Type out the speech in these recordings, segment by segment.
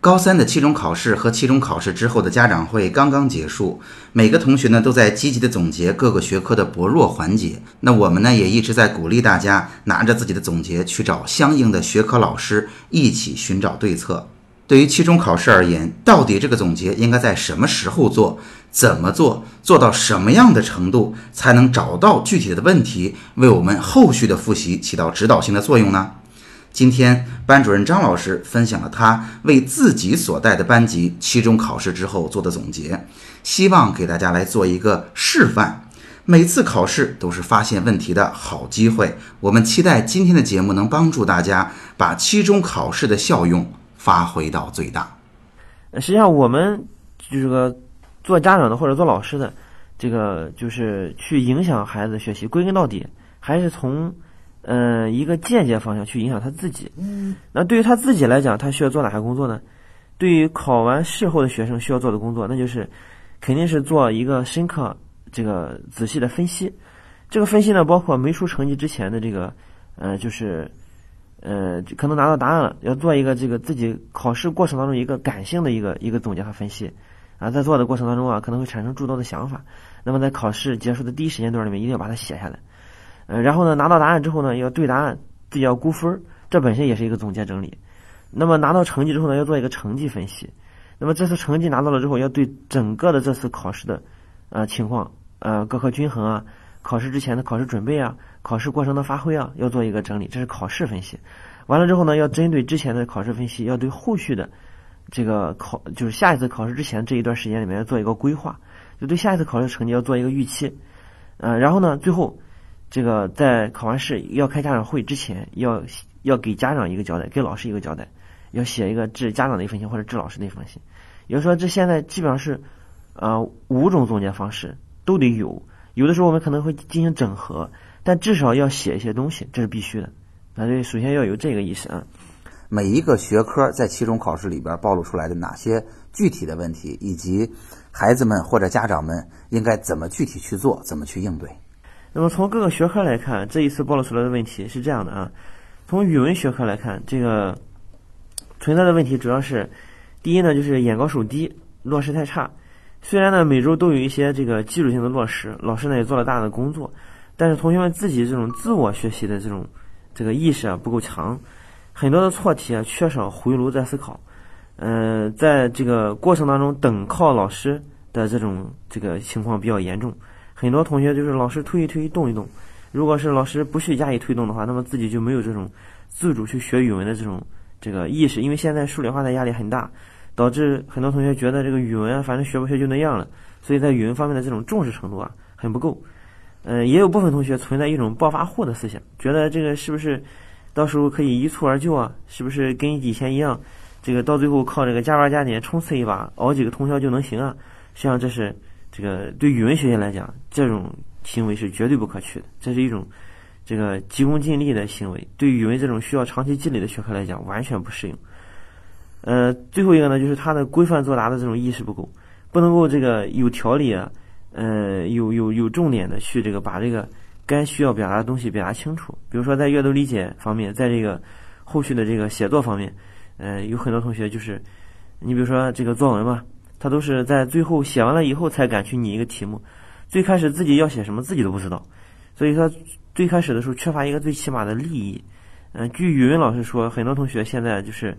高三的期中考试和期中考试之后的家长会刚刚结束，每个同学呢都在积极的总结各个学科的薄弱环节。那我们呢也一直在鼓励大家拿着自己的总结去找相应的学科老师一起寻找对策。对于期中考试而言，到底这个总结应该在什么时候做？怎么做？做到什么样的程度才能找到具体的问题，为我们后续的复习起到指导性的作用呢？今天班主任张老师分享了他为自己所带的班级期中考试之后做的总结，希望给大家来做一个示范。每次考试都是发现问题的好机会，我们期待今天的节目能帮助大家把期中考试的效用发挥到最大。实际上，我们这个。做家长的或者做老师的，这个就是去影响孩子学习。归根到底，还是从，呃，一个间接方向去影响他自己。那对于他自己来讲，他需要做哪些工作呢？对于考完试后的学生需要做的工作，那就是肯定是做一个深刻、这个仔细的分析。这个分析呢，包括没出成绩之前的这个，呃，就是，呃，可能拿到答案了，要做一个这个自己考试过程当中一个感性的一个一个总结和分析。啊，在做的过程当中啊，可能会产生诸多的想法。那么在考试结束的第一时间段里面，一定要把它写下来。呃，然后呢，拿到答案之后呢，要对答案，自己要估分，这本身也是一个总结整理。那么拿到成绩之后呢，要做一个成绩分析。那么这次成绩拿到了之后，要对整个的这次考试的呃情况，呃各科均衡啊，考试之前的考试准备啊，考试过程的发挥啊，要做一个整理。这是考试分析。完了之后呢，要针对之前的考试分析，要对后续的。这个考就是下一次考试之前这一段时间里面要做一个规划，就对下一次考试成绩要做一个预期，呃，然后呢，最后这个在考完试要开家长会之前，要要给家长一个交代，给老师一个交代，要写一个致家长的一封信或者致老师的一封信。也就是说，这现在基本上是呃五种总结方式都得有，有的时候我们可能会进行整合，但至少要写一些东西，这是必须的。那这，首先要有这个意识啊。每一个学科在期中考试里边暴露出来的哪些具体的问题，以及孩子们或者家长们应该怎么具体去做，怎么去应对？那么从各个学科来看，这一次暴露出来的问题是这样的啊。从语文学科来看，这个存在的问题主要是第一呢，就是眼高手低，落实太差。虽然呢每周都有一些这个基础性的落实，老师呢也做了大量的工作，但是同学们自己这种自我学习的这种这个意识啊不够强。很多的错题啊，缺少回炉再思考，嗯，在这个过程当中等靠老师的这种这个情况比较严重。很多同学就是老师推一推，动一动。如果是老师不去加以推动的话，那么自己就没有这种自主去学语文的这种这个意识。因为现在数理化的压力很大，导致很多同学觉得这个语文，反正学不学就那样了。所以在语文方面的这种重视程度啊，很不够。嗯，也有部分同学存在一种暴发户的思想，觉得这个是不是？到时候可以一蹴而就啊，是不是跟以前一样？这个到最后靠这个加班加点冲刺一把，熬几个通宵就能行啊？实际上这是这个对语文学习来讲，这种行为是绝对不可取的。这是一种这个急功近利的行为，对语文这种需要长期积累的学科来讲，完全不适应。呃，最后一个呢，就是他的规范作答的这种意识不够，不能够这个有条理啊，呃，有有有重点的去这个把这个。该需要表达的东西表达清楚，比如说在阅读理解方面，在这个后续的这个写作方面，呃，有很多同学就是，你比如说这个作文嘛，他都是在最后写完了以后才敢去拟一个题目，最开始自己要写什么自己都不知道，所以说最开始的时候缺乏一个最起码的利益。嗯，据语文老师说，很多同学现在就是，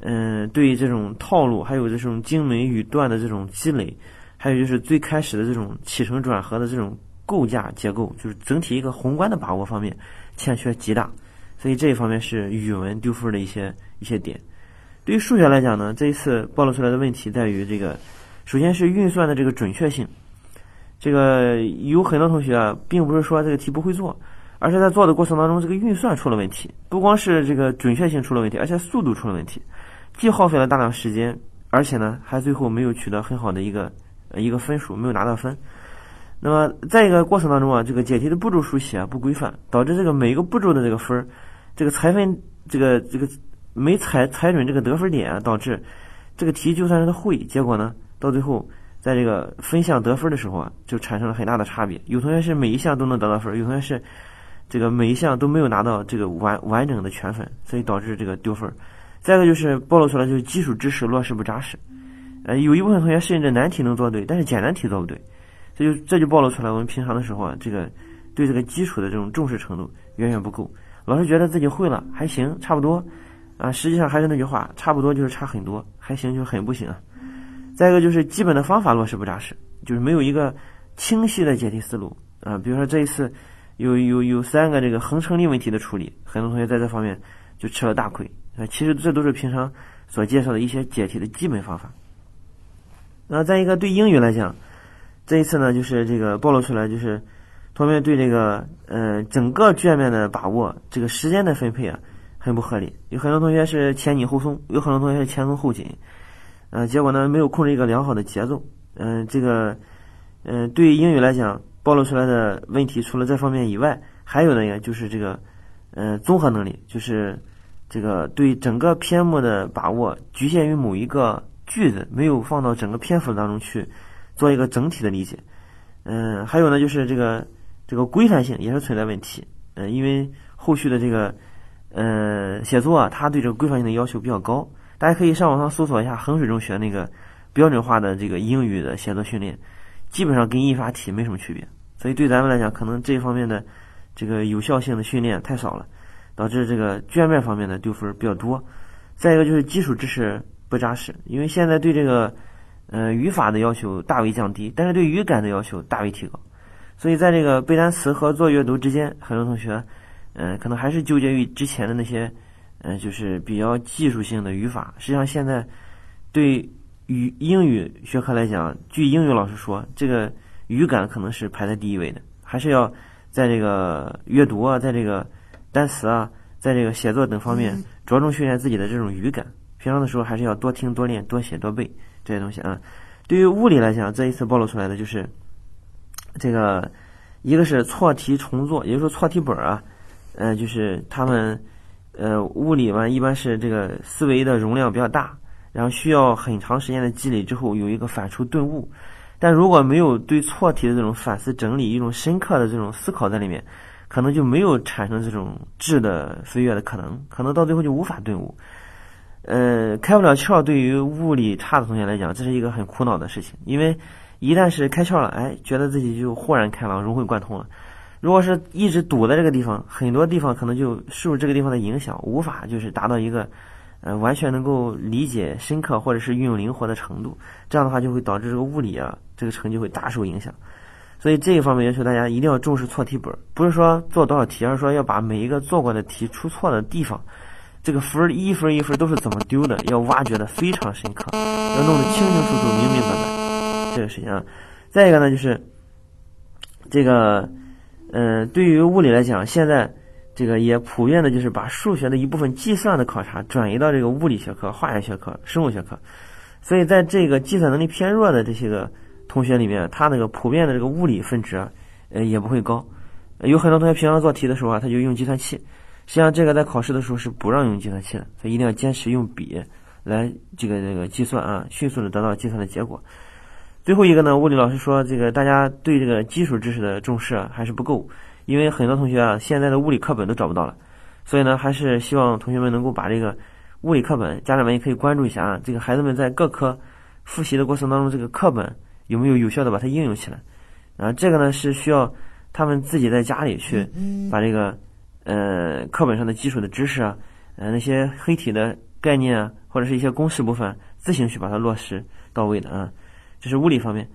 嗯，对这种套路，还有这种精美语段的这种积累，还有就是最开始的这种起承转合的这种。构架结构就是整体一个宏观的把握方面欠缺极大，所以这一方面是语文丢分的一些一些点。对于数学来讲呢，这一次暴露出来的问题在于这个，首先是运算的这个准确性。这个有很多同学啊，并不是说这个题不会做，而是在做的过程当中这个运算出了问题，不光是这个准确性出了问题，而且速度出了问题，既耗费了大量时间，而且呢还最后没有取得很好的一个一个分数，没有拿到分。那么在一个过程当中啊，这个解题的步骤书写啊不规范，导致这个每一个步骤的这个分儿，这个裁分这个这个没踩踩准这个得分点，导致这个题就算是他会，结果呢，到最后在这个分项得分的时候啊，就产生了很大的差别。有同学是每一项都能得到分，有同学是这个每一项都没有拿到这个完完整的全分，所以导致这个丢分。再一个就是暴露出来就是基础知识落实不扎实，呃，有一部分同学甚至难题能做对，但是简单题做不对。这就这就暴露出来，我们平常的时候啊，这个对这个基础的这种重视程度远远不够。老师觉得自己会了，还行，差不多啊。实际上还是那句话，差不多就是差很多，还行就是很不行啊。再一个就是基本的方法落实不扎实，就是没有一个清晰的解题思路啊。比如说这一次有有有三个这个恒成立问题的处理，很多同学在这方面就吃了大亏啊。其实这都是平常所介绍的一些解题的基本方法。那再一个对英语来讲。这一次呢，就是这个暴露出来，就是同学们对这个呃整个卷面的把握，这个时间的分配啊，很不合理。有很多同学是前紧后松，有很多同学是前松后紧，呃，结果呢没有控制一个良好的节奏。嗯，这个嗯，对于英语来讲，暴露出来的问题除了这方面以外，还有呢，也就是这个嗯综合能力，就是这个对整个篇目的把握局限于某一个句子，没有放到整个篇幅当中去。做一个整体的理解，嗯，还有呢，就是这个这个规范性也是存在问题，嗯，因为后续的这个呃写作啊，它对这个规范性的要求比较高，大家可以上网上搜索一下衡水中学那个标准化的这个英语的写作训练，基本上跟印刷题没什么区别，所以对咱们来讲，可能这一方面的这个有效性的训练太少了，导致这个卷面方面的丢分比较多。再一个就是基础知识不扎实，因为现在对这个。呃，语法的要求大为降低，但是对语感的要求大为提高，所以在这个背单词和做阅读之间，很多同学，嗯，可能还是纠结于之前的那些，嗯，就是比较技术性的语法。实际上，现在对语英语学科来讲，据英语老师说，这个语感可能是排在第一位的，还是要在这个阅读啊，在这个单词啊，在这个写作等方面着重训练自己的这种语感。平常的时候，还是要多听、多练、多写、多背。这些东西啊，对于物理来讲，这一次暴露出来的就是这个，一个是错题重做，也就是说错题本啊，呃，就是他们呃物理嘛，一般是这个思维的容量比较大，然后需要很长时间的积累之后有一个反刍顿悟，但如果没有对错题的这种反思整理，一种深刻的这种思考在里面，可能就没有产生这种质的飞跃的可能，可能到最后就无法顿悟。呃，开不了窍，对于物理差的同学来讲，这是一个很苦恼的事情。因为一旦是开窍了，哎，觉得自己就豁然开朗、融会贯通了。如果是一直堵在这个地方，很多地方可能就受这个地方的影响，无法就是达到一个呃完全能够理解深刻或者是运用灵活的程度。这样的话，就会导致这个物理啊这个成绩会大受影响。所以这一方面要求大家一定要重视错题本，不是说做多少题，而是说要把每一个做过的题出错的地方。这个分一分一分都是怎么丢的？要挖掘的非常深刻，要弄得清清楚楚、明明白白。这个事情啊，再一个呢，就是这个，嗯，对于物理来讲，现在这个也普遍的就是把数学的一部分计算的考察转移到这个物理学科、化学学科、生物学科。所以在这个计算能力偏弱的这些个同学里面，他那个普遍的这个物理分值，呃，也不会高。有很多同学平常做题的时候啊，他就用计算器。实际上，这个在考试的时候是不让用计算器的，所以一定要坚持用笔来这个这个计算啊，迅速的得到计算的结果。最后一个呢，物理老师说，这个大家对这个基础知识的重视还是不够，因为很多同学啊现在的物理课本都找不到了，所以呢，还是希望同学们能够把这个物理课本，家长们也可以关注一下啊，这个孩子们在各科复习的过程当中，这个课本有没有有效的把它应用起来啊？这个呢是需要他们自己在家里去把这个。呃，课本上的基础的知识啊，呃，那些黑体的概念啊，或者是一些公式部分，自行去把它落实到位的啊，这是物理方面。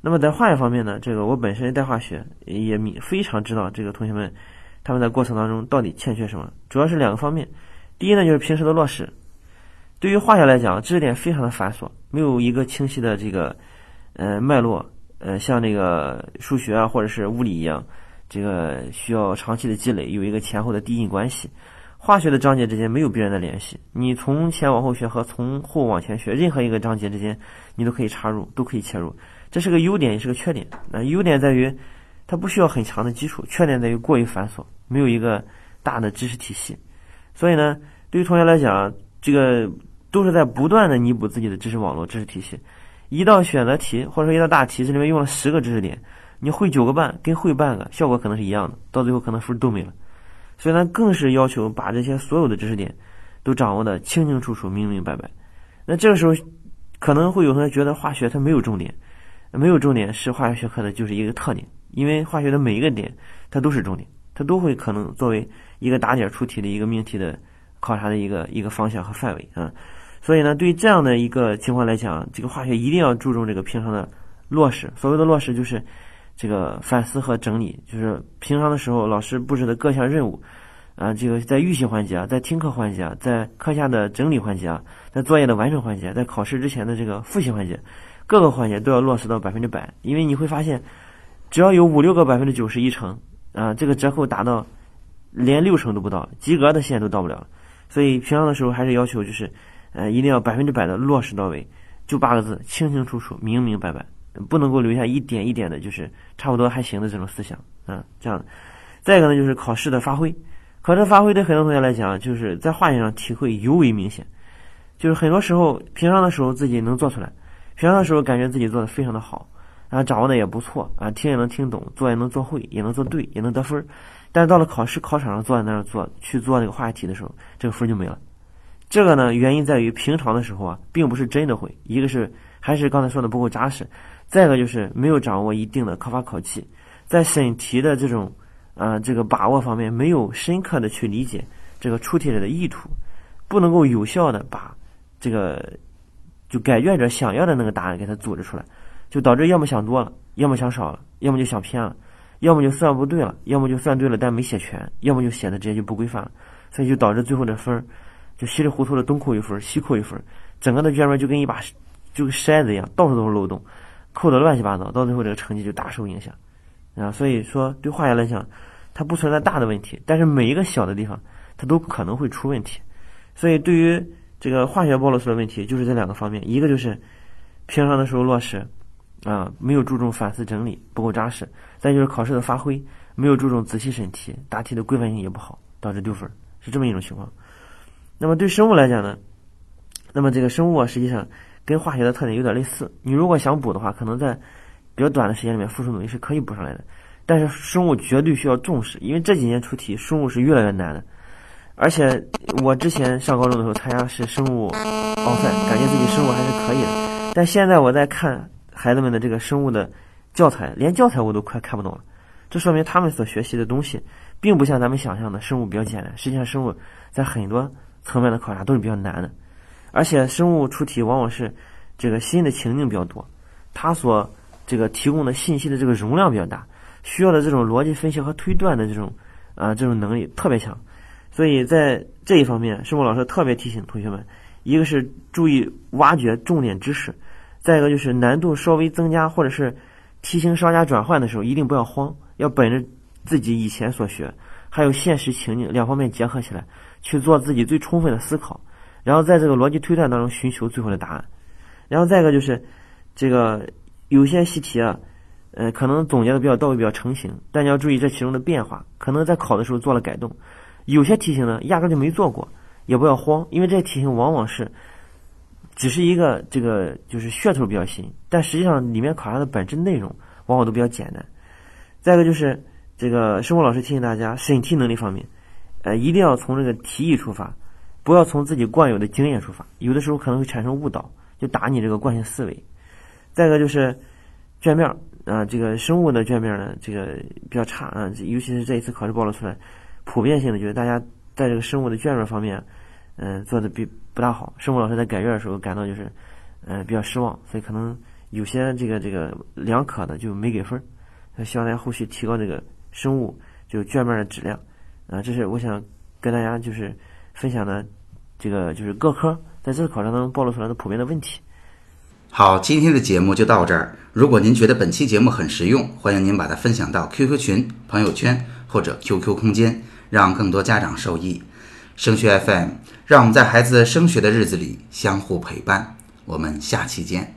那么在化学方面呢，这个我本身带化学，也非常知道这个同学们他们在过程当中到底欠缺什么，主要是两个方面。第一呢，就是平时的落实。对于化学来讲，知识点非常的繁琐，没有一个清晰的这个呃脉络，呃，像那个数学啊或者是物理一样。这个需要长期的积累，有一个前后的递进关系。化学的章节之间没有必然的联系，你从前往后学和从后往前学，任何一个章节之间你都可以插入，都可以切入。这是个优点，也是个缺点。那优点在于它不需要很强的基础，缺点在于过于繁琐，没有一个大的知识体系。所以呢，对于同学来讲，这个都是在不断的弥补自己的知识网络、知识体系。一道选择题或者说一道大题，这里面用了十个知识点，你会九个半跟会半个效果可能是一样的，到最后可能分都没了。所以呢，更是要求把这些所有的知识点都掌握的清清楚楚、明明白白。那这个时候，可能会有同学觉得化学它没有重点，没有重点是化学学科的就是一个特点，因为化学的每一个点它都是重点，它都会可能作为一个打点出题的一个命题的考察的一个一个方向和范围啊。所以呢，对于这样的一个情况来讲，这个化学一定要注重这个平常的落实。所谓的落实就是。这个反思和整理，就是平常的时候老师布置的各项任务，啊，这个在预习环节啊，在听课环节啊，在课下的整理环节啊，在作业的完成环节，在考试之前的这个复习环节，各个环节都要落实到百分之百。因为你会发现，只要有五六个百分之九十一成，啊，这个折扣达到连六成都不到，及格的线都到不了。所以平常的时候还是要求就是，呃，一定要百分之百的落实到位，就八个字：清清楚楚、明明白白。不能够留下一点一点的，就是差不多还行的这种思想啊，这样。再一个呢，就是考试的发挥，考试发挥对很多同学来讲，就是在化学上体会尤为明显。就是很多时候，平常的时候自己能做出来，平常的时候感觉自己做的非常的好，啊，掌握的也不错，啊，听也能听懂，做也能做会，也能做对，也能得分。但是到了考试考场上坐在那儿做去做那个化学题的时候，这个分就没了。这个呢，原因在于平常的时候啊，并不是真的会，一个是还是刚才说的不够扎实。再一个就是没有掌握一定的考法考技，在审题的这种，呃，这个把握方面没有深刻的去理解这个出题者的意图，不能够有效的把这个就改卷者想要的那个答案给他组织出来，就导致要么想多了，要么想少了，要么就想偏了，要么就算不对了，要么就算对了但没写全，要么就写的直接就不规范了，所以就导致最后的分儿就稀里糊涂的东扣一分西扣一分，整个的卷面就跟一把就跟筛子一样，到处都是漏洞。扣的乱七八糟，到最后这个成绩就大受影响，啊，所以说对化学来讲，它不存在大的问题，但是每一个小的地方，它都可能会出问题，所以对于这个化学暴露出的问题，就是这两个方面，一个就是平常的时候落实，啊，没有注重反思整理，不够扎实；再就是考试的发挥，没有注重仔细审题，答题的规范性也不好，导致丢分，是这么一种情况。那么对生物来讲呢，那么这个生物啊，实际上。跟化学的特点有点类似，你如果想补的话，可能在比较短的时间里面付出努力是可以补上来的。但是生物绝对需要重视，因为这几年出题生物是越来越难的。而且我之前上高中的时候参加是生物奥赛，感觉自己生物还是可以的。但现在我在看孩子们的这个生物的教材，连教材我都快看不懂了。这说明他们所学习的东西，并不像咱们想象的生物比较简单。实际上，生物在很多层面的考察都是比较难的。而且生物出题往往是这个新的情境比较多，它所这个提供的信息的这个容量比较大，需要的这种逻辑分析和推断的这种啊这种能力特别强，所以在这一方面，生物老师特别提醒同学们，一个是注意挖掘重点知识，再一个就是难度稍微增加或者是题型稍加转换的时候，一定不要慌，要本着自己以前所学还有现实情境两方面结合起来去做自己最充分的思考。然后在这个逻辑推断当中寻求最后的答案，然后再一个就是，这个有些习题啊，呃，可能总结的比较到位、比较成型，但你要注意这其中的变化，可能在考的时候做了改动。有些题型呢，压根就没做过，也不要慌，因为这些题型往往是只是一个这个就是噱头比较新，但实际上里面考察的本质内容往往都比较简单。再一个就是这个生活老师提醒大家，审题能力方面，呃，一定要从这个题意出发。不要从自己惯有的经验出发，有的时候可能会产生误导，就打你这个惯性思维。再一个就是卷面啊，这个生物的卷面呢，这个比较差啊，尤其是这一次考试暴露出来，普遍性的就是大家在这个生物的卷面方面，嗯，做的比不大好。生物老师在改卷的时候感到就是，嗯，比较失望，所以可能有些这个这个两可的就没给分儿。希望大家后续提高这个生物就卷面的质量啊，这是我想跟大家就是。分享的这个就是各科在这次考察当中暴露出来的普遍的问题。好，今天的节目就到这儿。如果您觉得本期节目很实用，欢迎您把它分享到 QQ 群、朋友圈或者 QQ 空间，让更多家长受益。升学 FM，让我们在孩子升学的日子里相互陪伴。我们下期见。